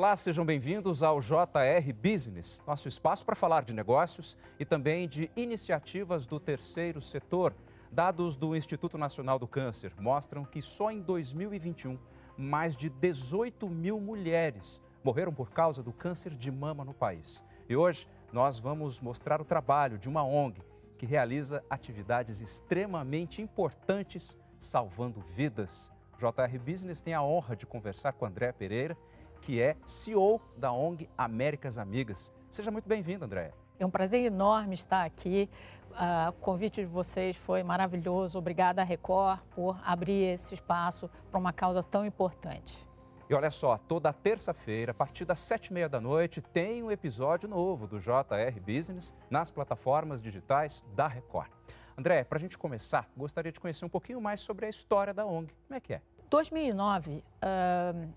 Olá, sejam bem-vindos ao JR Business, nosso espaço para falar de negócios e também de iniciativas do terceiro setor. Dados do Instituto Nacional do Câncer mostram que só em 2021, mais de 18 mil mulheres morreram por causa do câncer de mama no país. E hoje nós vamos mostrar o trabalho de uma ONG que realiza atividades extremamente importantes salvando vidas. JR Business tem a honra de conversar com André Pereira, que é CEO da ONG Américas Amigas. Seja muito bem-vindo, André. É um prazer enorme estar aqui. Uh, o convite de vocês foi maravilhoso. Obrigada, Record, por abrir esse espaço para uma causa tão importante. E olha só, toda terça-feira, a partir das sete e meia da noite, tem um episódio novo do JR Business nas plataformas digitais da Record. André, para a gente começar, gostaria de conhecer um pouquinho mais sobre a história da ONG. Como é que é? 2009, uh,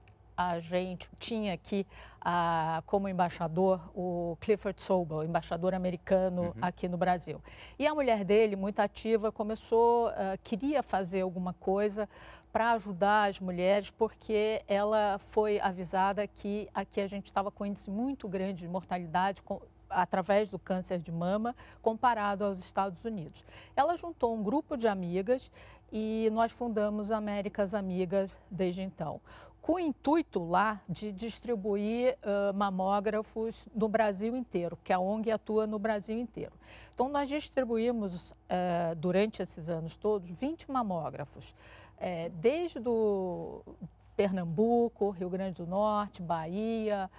a gente tinha aqui uh, como embaixador o Clifford Sobel, embaixador americano uhum. aqui no Brasil. E a mulher dele, muito ativa, começou, uh, queria fazer alguma coisa para ajudar as mulheres, porque ela foi avisada que aqui a gente estava com índice muito grande de mortalidade com, através do câncer de mama comparado aos Estados Unidos. Ela juntou um grupo de amigas e nós fundamos Américas Amigas desde então com o intuito lá de distribuir uh, mamógrafos no Brasil inteiro, que a ONG atua no Brasil inteiro. Então, nós distribuímos, uh, durante esses anos todos, 20 mamógrafos, uh, desde do Pernambuco, Rio Grande do Norte, Bahia,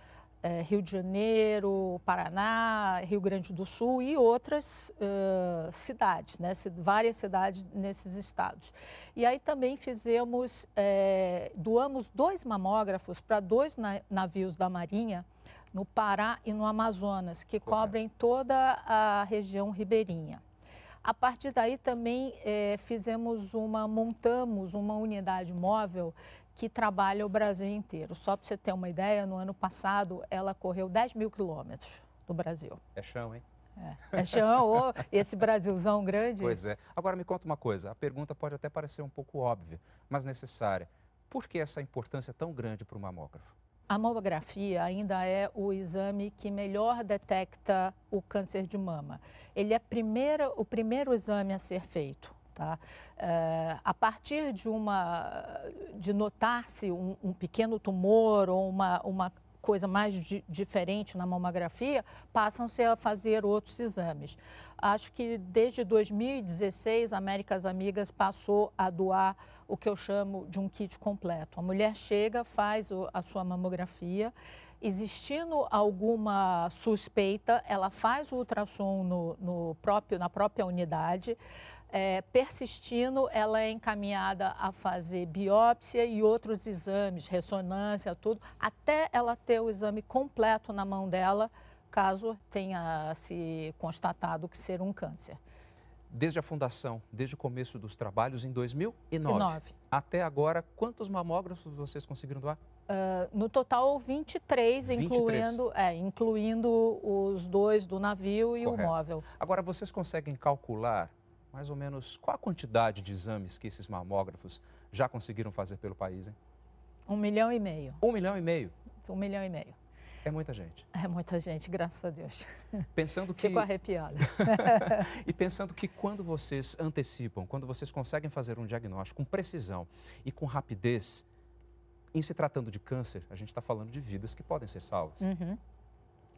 é, Rio de Janeiro, Paraná, Rio Grande do Sul e outras uh, cidades, né? várias cidades nesses estados. E aí também fizemos, é, doamos dois mamógrafos para dois na navios da Marinha, no Pará e no Amazonas, que cobrem toda a região ribeirinha. A partir daí também é, fizemos uma, montamos uma unidade móvel que trabalha o Brasil inteiro. Só para você ter uma ideia, no ano passado ela correu 10 mil quilômetros do Brasil. É chão, hein? É, é chão ou esse Brasilzão grande. Pois é. Agora me conta uma coisa, a pergunta pode até parecer um pouco óbvia, mas necessária. Por que essa importância tão grande para o mamógrafo? A mamografia ainda é o exame que melhor detecta o câncer de mama. Ele é primeira, o primeiro exame a ser feito. Tá? É, a partir de, uma, de notar-se um, um, pequeno tumor ou uma, uma coisa mais di diferente na mamografia, passam-se a fazer outros exames. Acho que desde 2016, a Américas Amigas passou a doar o que eu chamo de um kit completo. A mulher chega, faz a sua mamografia, existindo alguma suspeita, ela faz o ultrassom no, no próprio, na própria unidade, é, persistindo, ela é encaminhada a fazer biópsia e outros exames, ressonância, tudo, até ela ter o exame completo na mão dela, caso tenha se constatado que ser um câncer. Desde a fundação, desde o começo dos trabalhos em 2009 9. até agora, quantos mamógrafos vocês conseguiram doar? Uh, no total, 23, 23. Incluindo, é, incluindo os dois do navio e Correto. o móvel. Agora, vocês conseguem calcular mais ou menos qual a quantidade de exames que esses mamógrafos já conseguiram fazer pelo país, hein? Um milhão e meio. Um milhão e meio? Um milhão e meio. É muita gente. É muita gente, graças a Deus. Pensando que... Fico arrepiada. e pensando que quando vocês antecipam, quando vocês conseguem fazer um diagnóstico com precisão e com rapidez, em se tratando de câncer, a gente está falando de vidas que podem ser salvas. Uhum.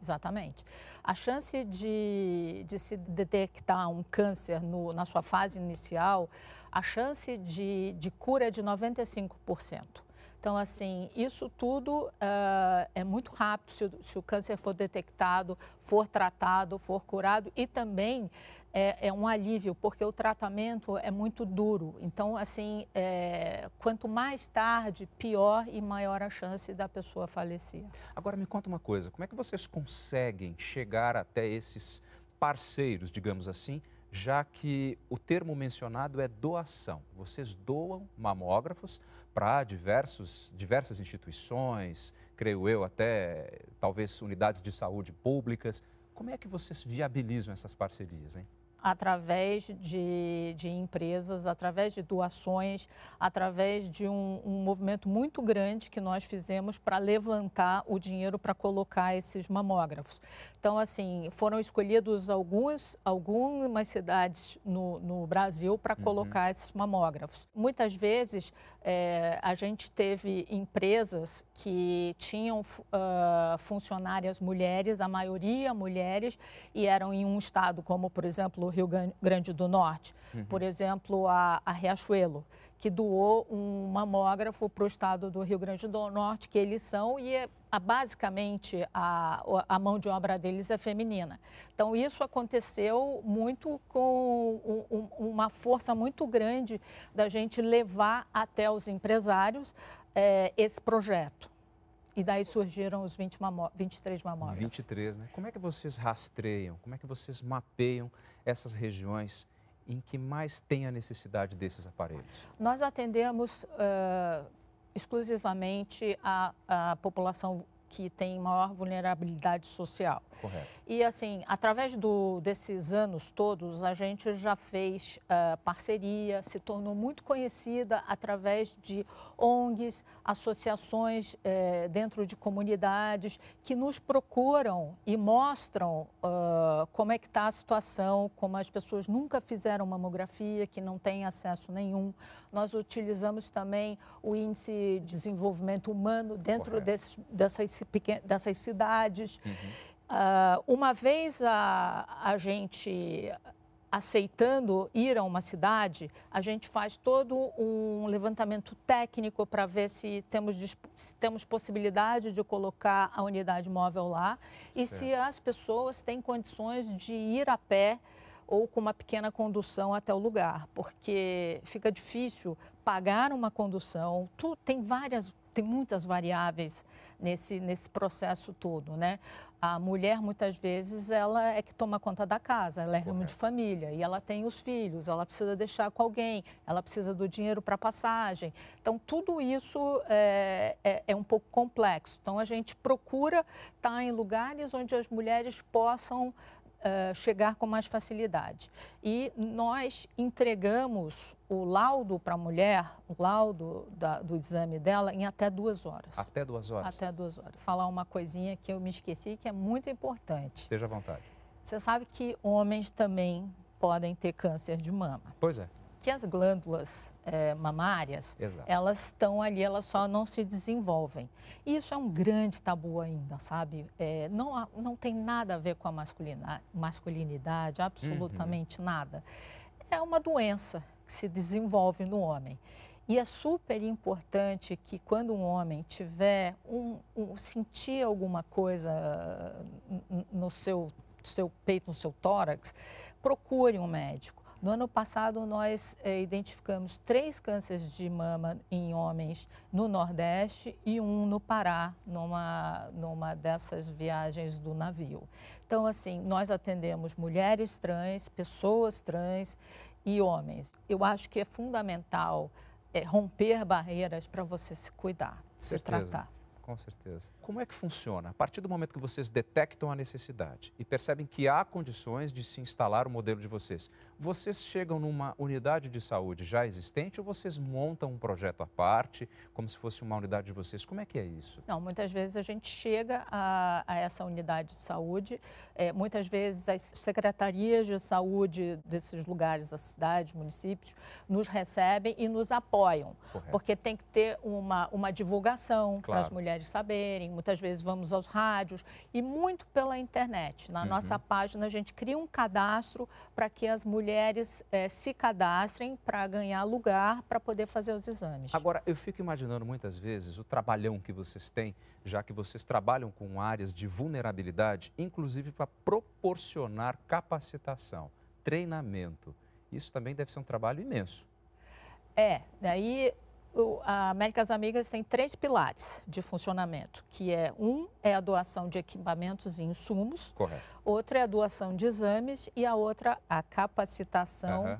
Exatamente. A chance de, de se detectar um câncer no, na sua fase inicial, a chance de, de cura é de 95%. Então, assim, isso tudo uh, é muito rápido se, se, o câncer for detectado, for tratado, for curado e também é, é um alívio, porque o tratamento é muito duro. Então, assim, é, quanto mais tarde, pior e maior a chance da pessoa falecer. Agora, me conta uma coisa, como é que vocês conseguem chegar até esses parceiros, digamos assim, já que o termo mencionado é doação. Vocês doam mamógrafos para diversos, diversas instituições, creio eu, até talvez unidades de saúde públicas. Como é que vocês viabilizam essas parcerias, hein? Através de, de empresas, através de doações, através de um, um movimento muito grande que nós fizemos para levantar o dinheiro para colocar esses mamógrafos. Então, assim, foram escolhidos alguns, algumas cidades no, no Brasil para uhum. colocar esses mamógrafos. Muitas vezes é, a gente teve empresas que tinham uh, funcionárias mulheres, a maioria mulheres, e eram em um estado como, por exemplo, o Rio Grande do Norte, uhum. por exemplo, a, a Riachuelo que doou um mamógrafo para o estado do Rio Grande do Norte, que eles são, e é, a, basicamente a, a mão de obra deles é feminina. Então, isso aconteceu muito com um, um, uma força muito grande da gente levar até os empresários é, esse projeto. E daí surgiram os 20 mamó 23 mamógrafos. 23, né? Como é que vocês rastreiam, como é que vocês mapeiam essas regiões em que mais tem a necessidade desses aparelhos? Nós atendemos uh, exclusivamente a, a população que tem maior vulnerabilidade social. Correto. E assim, através do, desses anos todos, a gente já fez uh, parceria, se tornou muito conhecida através de ONGs, associações uh, dentro de comunidades que nos procuram e mostram uh, como é que está a situação, como as pessoas nunca fizeram mamografia, que não têm acesso nenhum. Nós utilizamos também o índice de desenvolvimento humano dentro desses, dessas, dessas cidades. Uhum. Uh, uma vez a, a gente aceitando ir a uma cidade, a gente faz todo um levantamento técnico para ver se temos, se temos possibilidade de colocar a unidade móvel lá certo. e se as pessoas têm condições de ir a pé ou com uma pequena condução até o lugar, porque fica difícil pagar uma condução. Tu, tem várias, tem muitas variáveis nesse, nesse processo todo, né? A mulher, muitas vezes, ela é que toma conta da casa, ela é ramo de família e ela tem os filhos, ela precisa deixar com alguém, ela precisa do dinheiro para passagem. Então, tudo isso é, é, é, um pouco complexo. Então, a gente procura estar em lugares onde as mulheres possam uh, chegar com mais facilidade. E nós entregamos o laudo para a mulher, o laudo da, do exame dela, em até duas horas. Até duas horas? Até duas horas. Falar uma coisinha que eu me esqueci, que é muito importante. Esteja à vontade. Você sabe que homens também podem ter câncer de mama. Pois é que as glândulas é, mamárias, Exato. elas estão ali, elas só não se desenvolvem. E isso é um grande tabu ainda, sabe? É, não, não tem nada a ver com a masculina, masculinidade, absolutamente uhum. nada. É uma doença que se desenvolve no homem. E é super importante que quando um homem tiver um, um sentir alguma coisa no seu, seu peito, no seu tórax, procure um médico no ano passado, nós eh, identificamos três cânceres de mama em homens no Nordeste e um no Pará, numa, numa dessas viagens do navio. Então, assim, nós atendemos mulheres trans, pessoas trans e homens. Eu acho que é fundamental é, romper barreiras para você se cuidar, se tratar com certeza. Como é que funciona? A partir do momento que vocês detectam a necessidade e percebem que há condições de se instalar o modelo de vocês, vocês chegam numa unidade de saúde já existente ou vocês montam um projeto à parte, como se fosse uma unidade de vocês? Como é que é isso? Não, muitas vezes a gente chega a, a essa unidade de saúde, é, muitas vezes as secretarias de saúde desses lugares, das cidades, municípios, nos recebem e nos apoiam, Correto. porque tem que ter uma, uma divulgação claro. para as mulheres mulheres saberem, muitas vezes vamos aos rádios e muito pela internet. Na uhum. nossa página a gente cria um cadastro para que as mulheres é, se cadastrem para ganhar lugar para poder fazer os exames. Agora, eu fico imaginando muitas vezes o trabalhão que vocês têm, já que vocês trabalham com áreas de vulnerabilidade, inclusive para proporcionar capacitação, treinamento. Isso também deve ser um trabalho imenso. É, daí a Américas Amigas tem três pilares de funcionamento, que é um é a doação de equipamentos e insumos, Correto. outra é a doação de exames e a outra a capacitação uhum.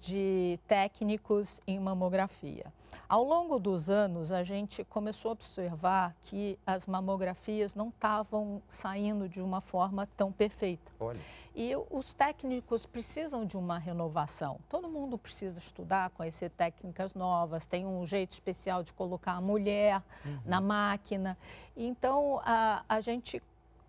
De técnicos em mamografia. Ao longo dos anos, a gente começou a observar que as mamografias não estavam saindo de uma forma tão perfeita. Olha. E os técnicos precisam de uma renovação. Todo mundo precisa estudar, conhecer técnicas novas, tem um jeito especial de colocar a mulher uhum. na máquina. Então, a, a gente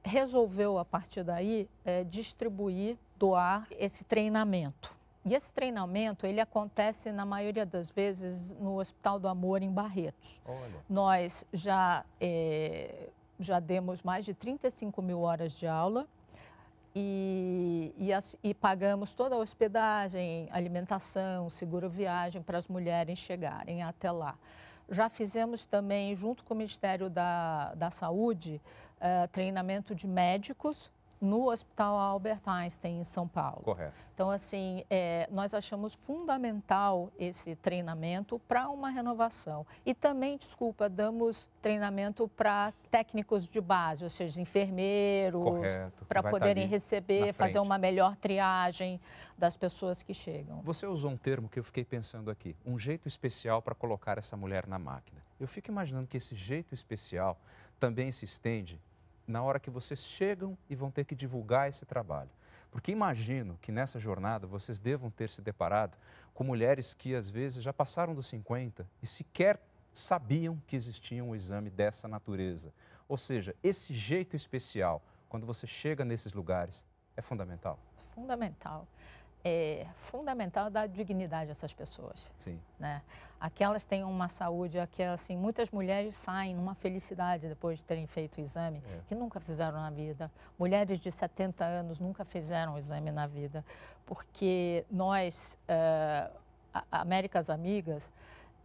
resolveu, a partir daí, é, distribuir, doar esse treinamento. E esse treinamento, ele acontece, na maioria das vezes, no Hospital do Amor, em Barretos. Olha. Nós já, é, já demos mais de 35 mil horas de aula e, e, e, pagamos toda a hospedagem, alimentação, seguro viagem para as mulheres chegarem até lá. Já fizemos também, junto com o Ministério da, da Saúde, uh, treinamento de médicos no Hospital Albert Einstein, em São Paulo. Correto. Então, assim, é, nós achamos fundamental esse treinamento para uma renovação. E também, desculpa, damos treinamento para técnicos de base, ou seja, enfermeiros, para tá poderem receber, fazer uma melhor triagem das pessoas que chegam. Você usou um termo que eu fiquei pensando aqui, um jeito especial para colocar essa mulher na máquina. Eu fico imaginando que esse jeito especial também se estende na hora que vocês chegam e vão ter que divulgar esse trabalho. Porque imagino que nessa jornada vocês devam ter se deparado com mulheres que às vezes já passaram dos 50 e sequer sabiam que existia um exame dessa natureza. Ou seja, esse jeito especial, quando você chega nesses lugares, é fundamental. Fundamental é fundamental dar dignidade a essas pessoas. Sim. Né? Aquelas têm uma saúde, que assim, muitas mulheres saem numa felicidade depois de terem feito o exame, é. que nunca fizeram na vida. Mulheres de 70 anos nunca fizeram o exame na vida, porque nós, é, Américas Amigas,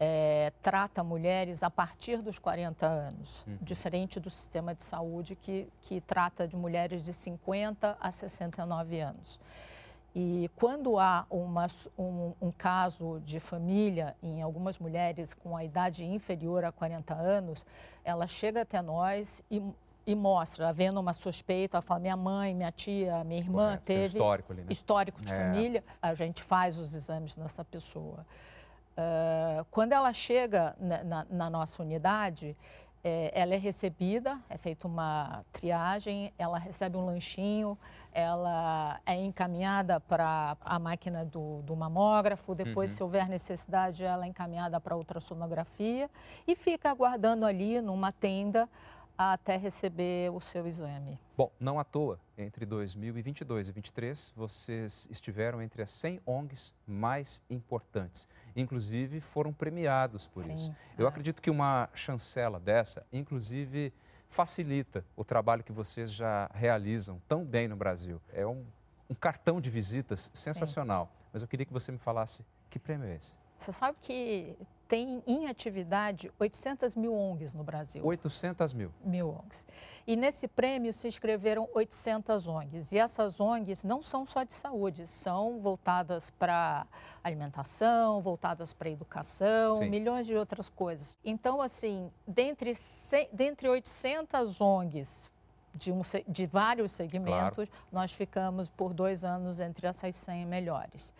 é, trata mulheres a partir dos 40 anos, uhum. diferente do sistema de saúde que, que trata de mulheres de 50 a 69 anos. E quando há uma, um, um, caso de família em algumas mulheres com a idade inferior a 40 anos, ela chega até nós e, e mostra, havendo uma suspeita, ela fala, minha mãe, minha tia, minha irmã Correto, teve histórico, ali, né? histórico de é. família, a gente faz os exames nessa pessoa. Uh, quando ela chega na, na, na nossa unidade, é, ela é recebida, é feita uma triagem, ela recebe um lanchinho, ela é encaminhada para a máquina do, do mamógrafo, depois, uhum. se houver necessidade, ela é encaminhada para ultrassonografia e fica aguardando ali numa tenda até receber o seu exame. Bom, não à toa, entre 2022 e 2023, vocês estiveram entre as 100 ONGs mais importantes. Inclusive, foram premiados por Sim, isso. Eu é. acredito que uma chancela dessa, inclusive, facilita o trabalho que vocês já realizam tão bem no Brasil. É um, um cartão de visitas sensacional. Sim. Mas eu queria que você me falasse que prêmio é esse? Você sabe que tem em atividade 800 mil ONGs no Brasil. 800 mil? Mil ONGs. E nesse prêmio se inscreveram 800 ONGs. E essas ONGs não são só de saúde, são voltadas para alimentação, voltadas para educação, Sim. milhões de outras coisas. Então, assim, dentre, dentre 800 ONGs de, um, de vários segmentos, claro. nós ficamos por dois anos entre essas 100 melhores.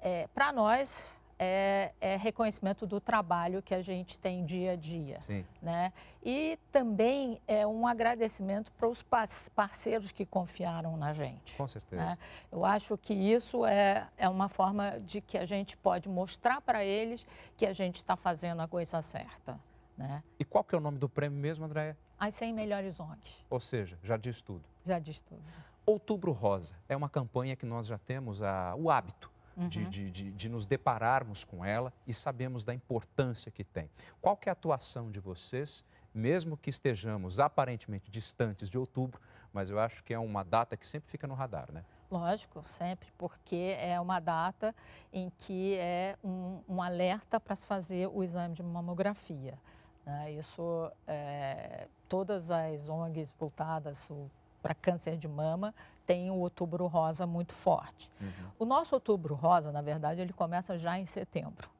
É, para nós, é, é, reconhecimento do trabalho que a gente tem dia a dia. Sim. Né? E também é um agradecimento para os parceiros que confiaram na gente. Com certeza. Né? Eu acho que isso é, é uma forma de que a gente pode mostrar para eles que a gente está fazendo a coisa certa. Né? E qual que é o nome do prêmio mesmo, Andréia? As 100 melhores ONGs. Ou seja, já diz tudo. Já diz tudo. Outubro Rosa é uma campanha que nós já temos a, o hábito uhum. de, de, de, de, nos depararmos com ela e sabemos da importância que tem. Qual que é a atuação de vocês, mesmo que estejamos aparentemente distantes de outubro, mas eu acho que é uma data que sempre fica no radar, né? Lógico, sempre, porque é uma data em que é um, um alerta para se fazer o exame de mamografia. Né? Isso, é, todas as ONGs voltadas para câncer de mama tem o outubro rosa muito forte. Uhum. O nosso outubro rosa, na verdade, ele começa já em setembro.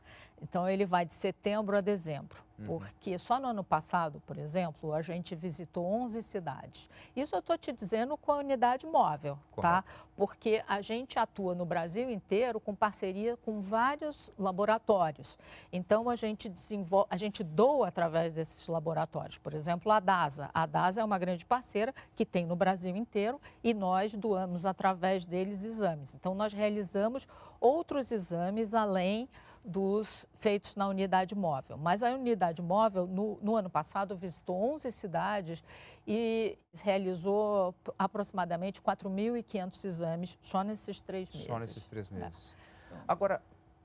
Então, ele vai de setembro a dezembro. Uhum. Porque só no ano passado, por exemplo, a gente visitou 11 cidades. Isso eu estou te dizendo com a unidade móvel, tá? Correto. tá? Porque a gente atua no Brasil inteiro com parceria com vários laboratórios. Então a gente desenvolve, a gente doa através desses laboratórios. Por exemplo, a DASA. A DASA é uma grande parceira que tem no Brasil inteiro e nós doamos através deles exames. Então nós realizamos outros exames além dos feitos na unidade móvel. Mas a unidade móvel, no, no, ano passado, visitou 11 cidades e realizou aproximadamente 4.500 exames só nesses três meses. Só nesses três é. meses. É. Agora,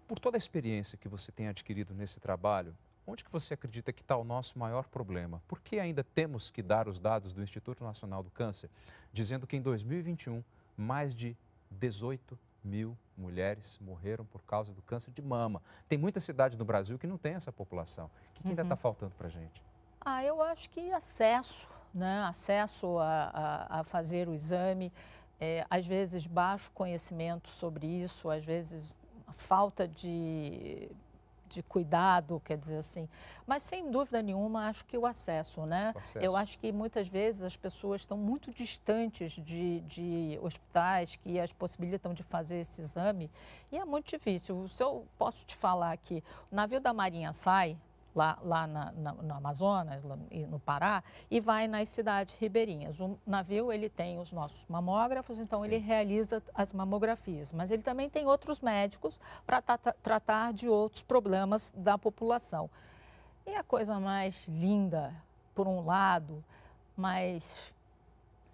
por toda a experiência que você tem adquirido nesse trabalho, onde que você acredita que está o nosso maior problema? Por que ainda temos que dar os dados do Instituto Nacional do Câncer, dizendo que em 2021, mais de 18 mil mulheres morreram por causa do câncer de mama. Tem muita cidade no Brasil que não tem essa população. O que, que ainda está uhum. faltando para a gente? Ah, eu acho que acesso, né? acesso a, a, a fazer o exame, é, às vezes baixo conhecimento sobre isso, às vezes falta de de cuidado, quer dizer assim. Mas sem dúvida nenhuma, acho que o acesso, né? O acesso. Eu acho que muitas vezes as pessoas estão muito distantes de, de hospitais que as possibilitam de fazer esse exame e é muito difícil. Se eu posso te falar que o navio da Marinha sai, lá, lá na, na, no Amazonas e no Pará e vai nas cidades ribeirinhas. O navio ele tem os nossos mamógrafos, então Sim. ele realiza as mamografias, mas ele também tem outros médicos para tratar de outros problemas da população. E a coisa mais linda, por um lado, mas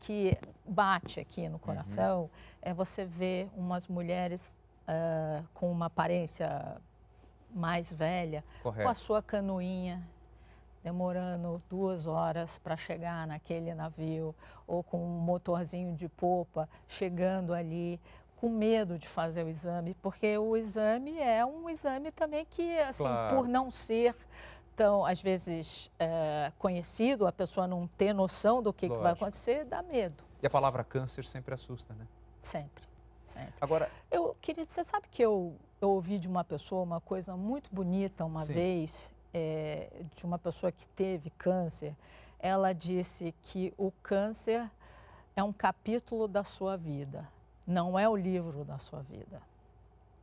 que bate aqui no coração, uhum. é você ver umas mulheres uh, com uma aparência mais velha, Correto. com a sua canoinha, demorando duas horas para chegar naquele navio, ou com um motorzinho de popa chegando ali, com medo de fazer o exame, porque o exame é um exame também que, assim, claro. por não ser tão, às vezes, é, conhecido, a pessoa não ter noção do que, que vai acontecer, dá medo. E a palavra câncer sempre assusta, né? Sempre, sempre. Agora, eu queria, você sabe que eu eu ouvi de uma pessoa uma coisa muito bonita uma Sim. vez, é, de uma pessoa que teve câncer. Ela disse que o câncer é um capítulo da sua vida, não é o livro da sua vida.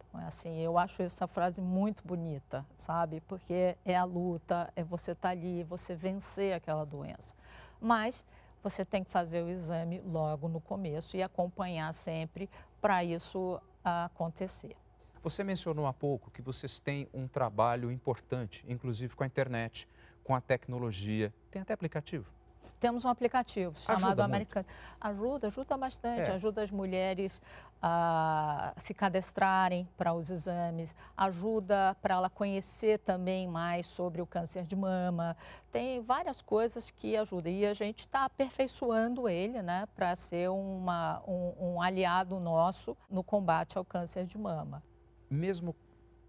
Então, é assim, eu acho essa frase muito bonita, sabe? Porque é a luta, é você estar tá ali, você vencer aquela doença. Mas você tem que fazer o exame logo no começo e acompanhar sempre para isso acontecer. Você mencionou há pouco que vocês têm um trabalho importante, inclusive com a internet, com a tecnologia. Tem até aplicativo? Temos um aplicativo chamado Americano. Ajuda, ajuda bastante, é. ajuda as mulheres a se cadastrarem para os exames, ajuda para ela conhecer também mais sobre o câncer de mama. Tem várias coisas que ajudam e a gente está aperfeiçoando ele, né, para ser uma, um, um aliado nosso no combate ao câncer de mama mesmo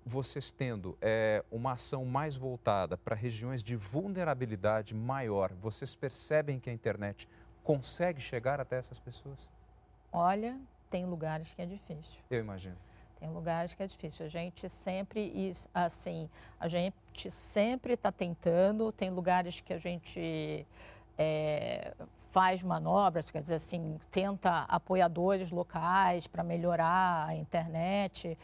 vocês tendo é, uma ação mais voltada para regiões de vulnerabilidade maior, vocês percebem que a internet consegue chegar até essas pessoas? Olha, tem lugares que é difícil. Eu imagino. Tem lugares que é difícil. A gente sempre, assim, a gente sempre está tentando. Tem lugares que a gente é, faz manobras, quer dizer assim, tenta apoiadores locais para melhorar a internet.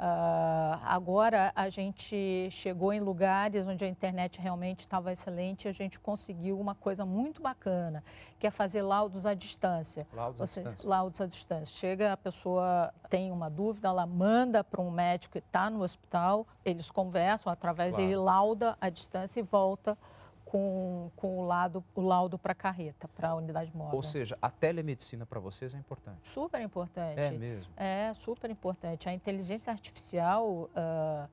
Uh, agora a gente chegou em lugares onde a internet realmente estava excelente e a gente conseguiu uma coisa muito bacana, que é fazer laudos à distância. Laudos à distância. Laudos à distância. Chega, a pessoa tem uma dúvida, ela manda para um médico que está no hospital, eles conversam através, claro. ele lauda à distância e volta com, com o, lado, o laudo para a carreta, para a unidade móvel. Ou seja, a telemedicina para vocês é importante? Super importante. É mesmo? É, super importante. A inteligência artificial... Uh,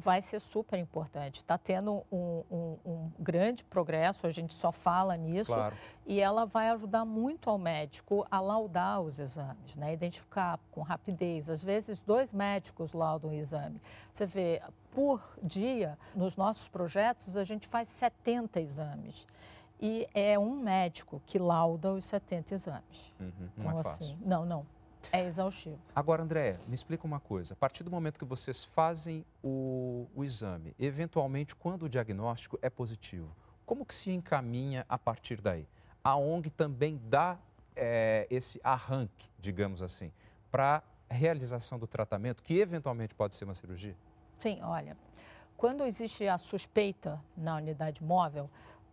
vai ser super importante. Está tendo um, um, um, grande progresso, a gente só fala nisso, claro. e ela vai ajudar muito ao médico a laudar os exames, né? identificar com rapidez. Às vezes, dois médicos laudam o exame. Você vê, por dia, nos nossos projetos, a gente faz 70 exames. E é um médico que lauda os 70 exames. Uhum, não então, é fácil. Assim, não, não É exaustivo. Agora, André, me explica uma coisa. A partir do momento que vocês fazem o, o exame, eventualmente, quando o diagnóstico é positivo, como que se encaminha a partir daí? A ONG também dá é, esse arranque, digamos assim, para a realização do tratamento, que eventualmente pode ser uma cirurgia? Sim, olha, quando existe a suspeita na unidade móvel,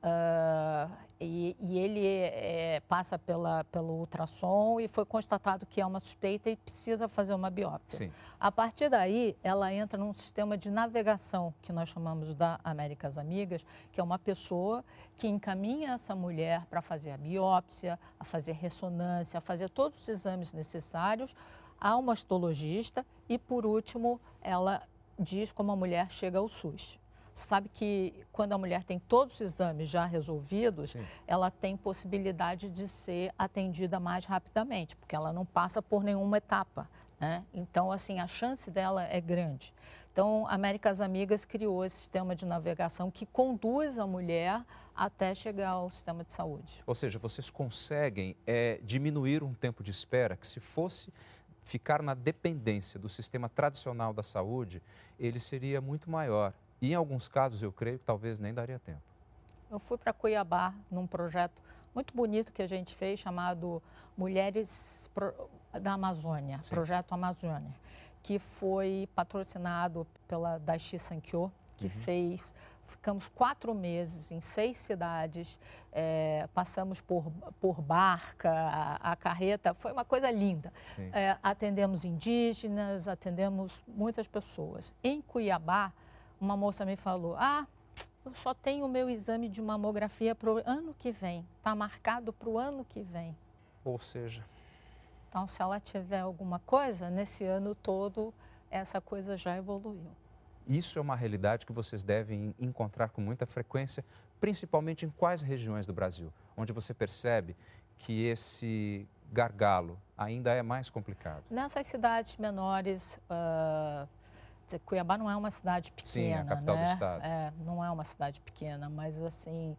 Uh, e, e, ele é, passa pela, pelo ultrassom e foi constatado que é uma suspeita e precisa fazer uma biópsia. Sim. A partir daí, ela entra num sistema de navegação que nós chamamos da Américas Amigas, que é uma pessoa que encaminha essa mulher para fazer a biópsia, a fazer ressonância, a fazer todos os exames necessários a um mastologista e, por último, ela diz como a mulher chega ao SUS sabe que quando a mulher tem todos os exames já resolvidos, Sim. ela tem possibilidade de ser atendida mais rapidamente, porque ela não passa por nenhuma etapa. Né? Então, assim, a chance dela é grande. Então, Américas Amigas criou esse sistema de navegação que conduz a mulher até chegar ao sistema de saúde. Ou seja, vocês conseguem é, diminuir um tempo de espera que, se fosse ficar na dependência do sistema tradicional da saúde, ele seria muito maior. E em alguns casos, eu creio que talvez nem daria tempo. Eu fui para Cuiabá num projeto muito bonito que a gente fez chamado Mulheres da Amazônia, Sim. Projeto Amazônia, que foi patrocinado pela Daichi Sankyo, que uhum. fez ficamos quatro meses em seis cidades, é, passamos por, por barca, a, a, carreta, foi uma coisa linda. É, atendemos indígenas, atendemos muitas pessoas. Em Cuiabá, uma moça me falou: Ah, eu só tenho o meu exame de mamografia para o ano que vem. Está marcado para o ano que vem. Ou seja. Então, se ela tiver alguma coisa, nesse ano todo, essa coisa já evoluiu. Isso é uma realidade que vocês devem encontrar com muita frequência, principalmente em quais regiões do Brasil, onde você percebe que esse gargalo ainda é mais complicado? Nessas cidades menores. Uh dizer, Cuiabá não é uma cidade pequena, Sim, é a capital né? do estado. É, não é uma cidade pequena, mas assim,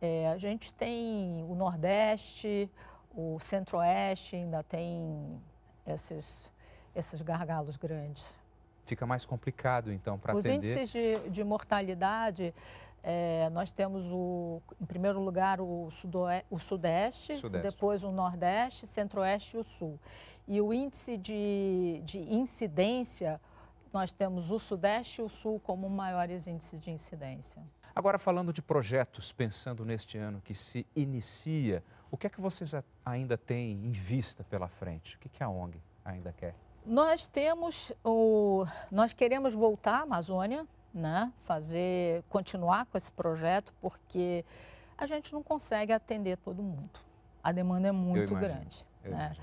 é, a gente tem o Nordeste, o Centro-Oeste ainda tem esses, esses gargalos grandes. Fica mais complicado, então, para atender... Os índices de, de mortalidade, é, nós temos, o, em primeiro lugar, o, sudoeste, o sudeste, sudeste, depois o Nordeste, Centro-Oeste e o Sul. E o índice de, de incidência nós temos o Sudeste e o Sul como maiores índices de incidência. Agora, falando de projetos, pensando neste ano que se inicia, o que é que vocês ainda têm em vista pela frente? O que, que a ONG ainda quer? Nós temos o. Nós queremos voltar à Amazônia, né? Fazer, continuar com esse projeto, porque a gente não consegue atender todo mundo. A demanda é muito grande. Né?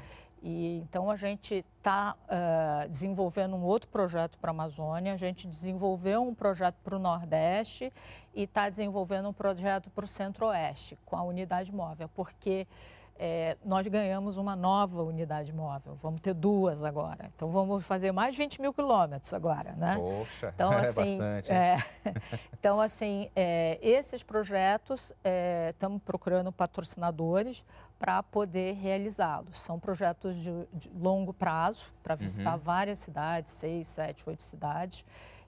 E, então, a gente está uh, desenvolvendo um outro projeto para a Amazônia, a gente desenvolveu um projeto para o Nordeste e está desenvolvendo um projeto para o Centro-Oeste, com a unidade móvel, porque é, nós ganhamos uma nova unidade móvel. Vamos ter duas agora. Então vamos fazer mais de 20 mil quilômetros agora, né? Poxa, então, é assim, bastante. É, então, assim, é, esses projetos, estamos é, procurando patrocinadores para poder realizá-los. São projetos de, de longo prazo, para visitar uhum. várias cidades, seis, sete, oito cidades.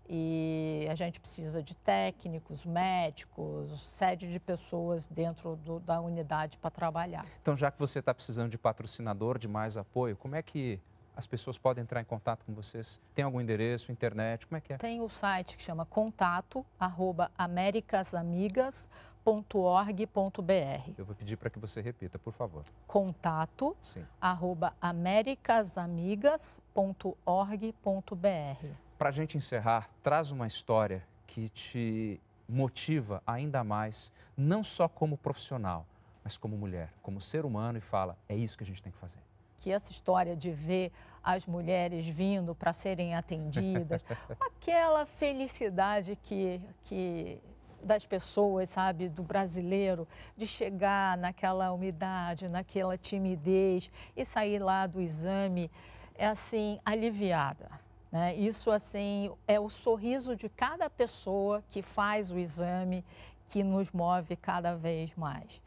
E a gente precisa de técnicos, médicos, sede de pessoas dentro do, da unidade para trabalhar. Então, já que você está precisando de patrocinador, de mais apoio, como é que as pessoas podem entrar em contato com vocês? Tem algum endereço, internet, como é que é? Tem o site que chama contato, arroba americasamigas.org.br. Eu vou pedir para que você repita, por favor. Contato, Sim. arroba americasamigas.org.br. Para a gente encerrar, traz uma história que te motiva ainda mais, não só como profissional, mas como mulher, como ser humano, e fala: é isso que a gente tem que fazer. Que essa história de ver as mulheres vindo para serem atendidas, aquela felicidade que, que das pessoas, sabe, do brasileiro, de chegar naquela umidade, naquela timidez e sair lá do exame, é assim, aliviada né? Isso, assim, é o sorriso de cada pessoa que faz o exame que nos move cada vez mais.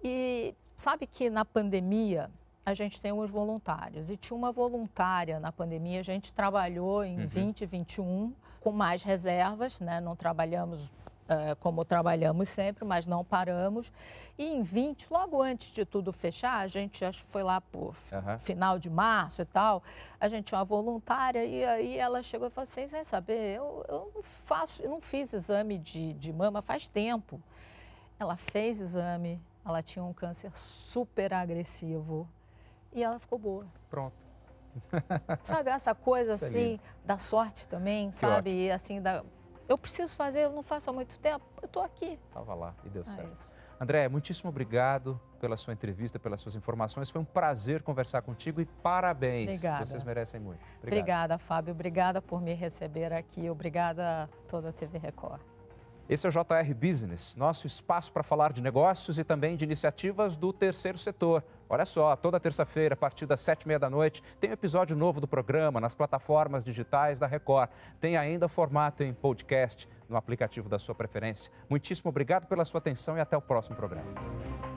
E sabe que na pandemia a gente tem os voluntários. E tinha uma voluntária na pandemia, a gente trabalhou em uhum. 2021 com mais reservas, né? não trabalhamos como trabalhamos sempre, mas não paramos. E em 20, logo antes de tudo fechar, a gente acho que foi lá por uhum. final de março e tal, a gente tinha uma voluntária e aí ela chegou e falou assim, sem saber, eu, eu não faço, eu não fiz exame de, de mama faz tempo. Ela fez exame, ela tinha um câncer super agressivo e ela ficou boa. Pronto. sabe, essa coisa Isso assim, é da sorte também, que sabe? Ótimo. E assim, da... eu preciso fazer, eu não faço há muito tempo, eu estou aqui. Estava lá e deu é certo. Isso. André, muitíssimo obrigado pela sua entrevista, pelas suas informações. Foi um prazer conversar contigo e parabéns. Obrigada. Vocês merecem muito. Obrigado. Obrigada, Fábio. Obrigada por me receber aqui. Obrigada a toda a TV Record. Esse é o JR Business, nosso espaço para falar de negócios e também de iniciativas do terceiro setor. Olha só, toda terça-feira, a partir das sete e meia da noite, tem um episódio novo do programa nas plataformas digitais da Record. Tem ainda formato em podcast no aplicativo da sua preferência. Muitíssimo obrigado pela sua atenção e até o próximo programa.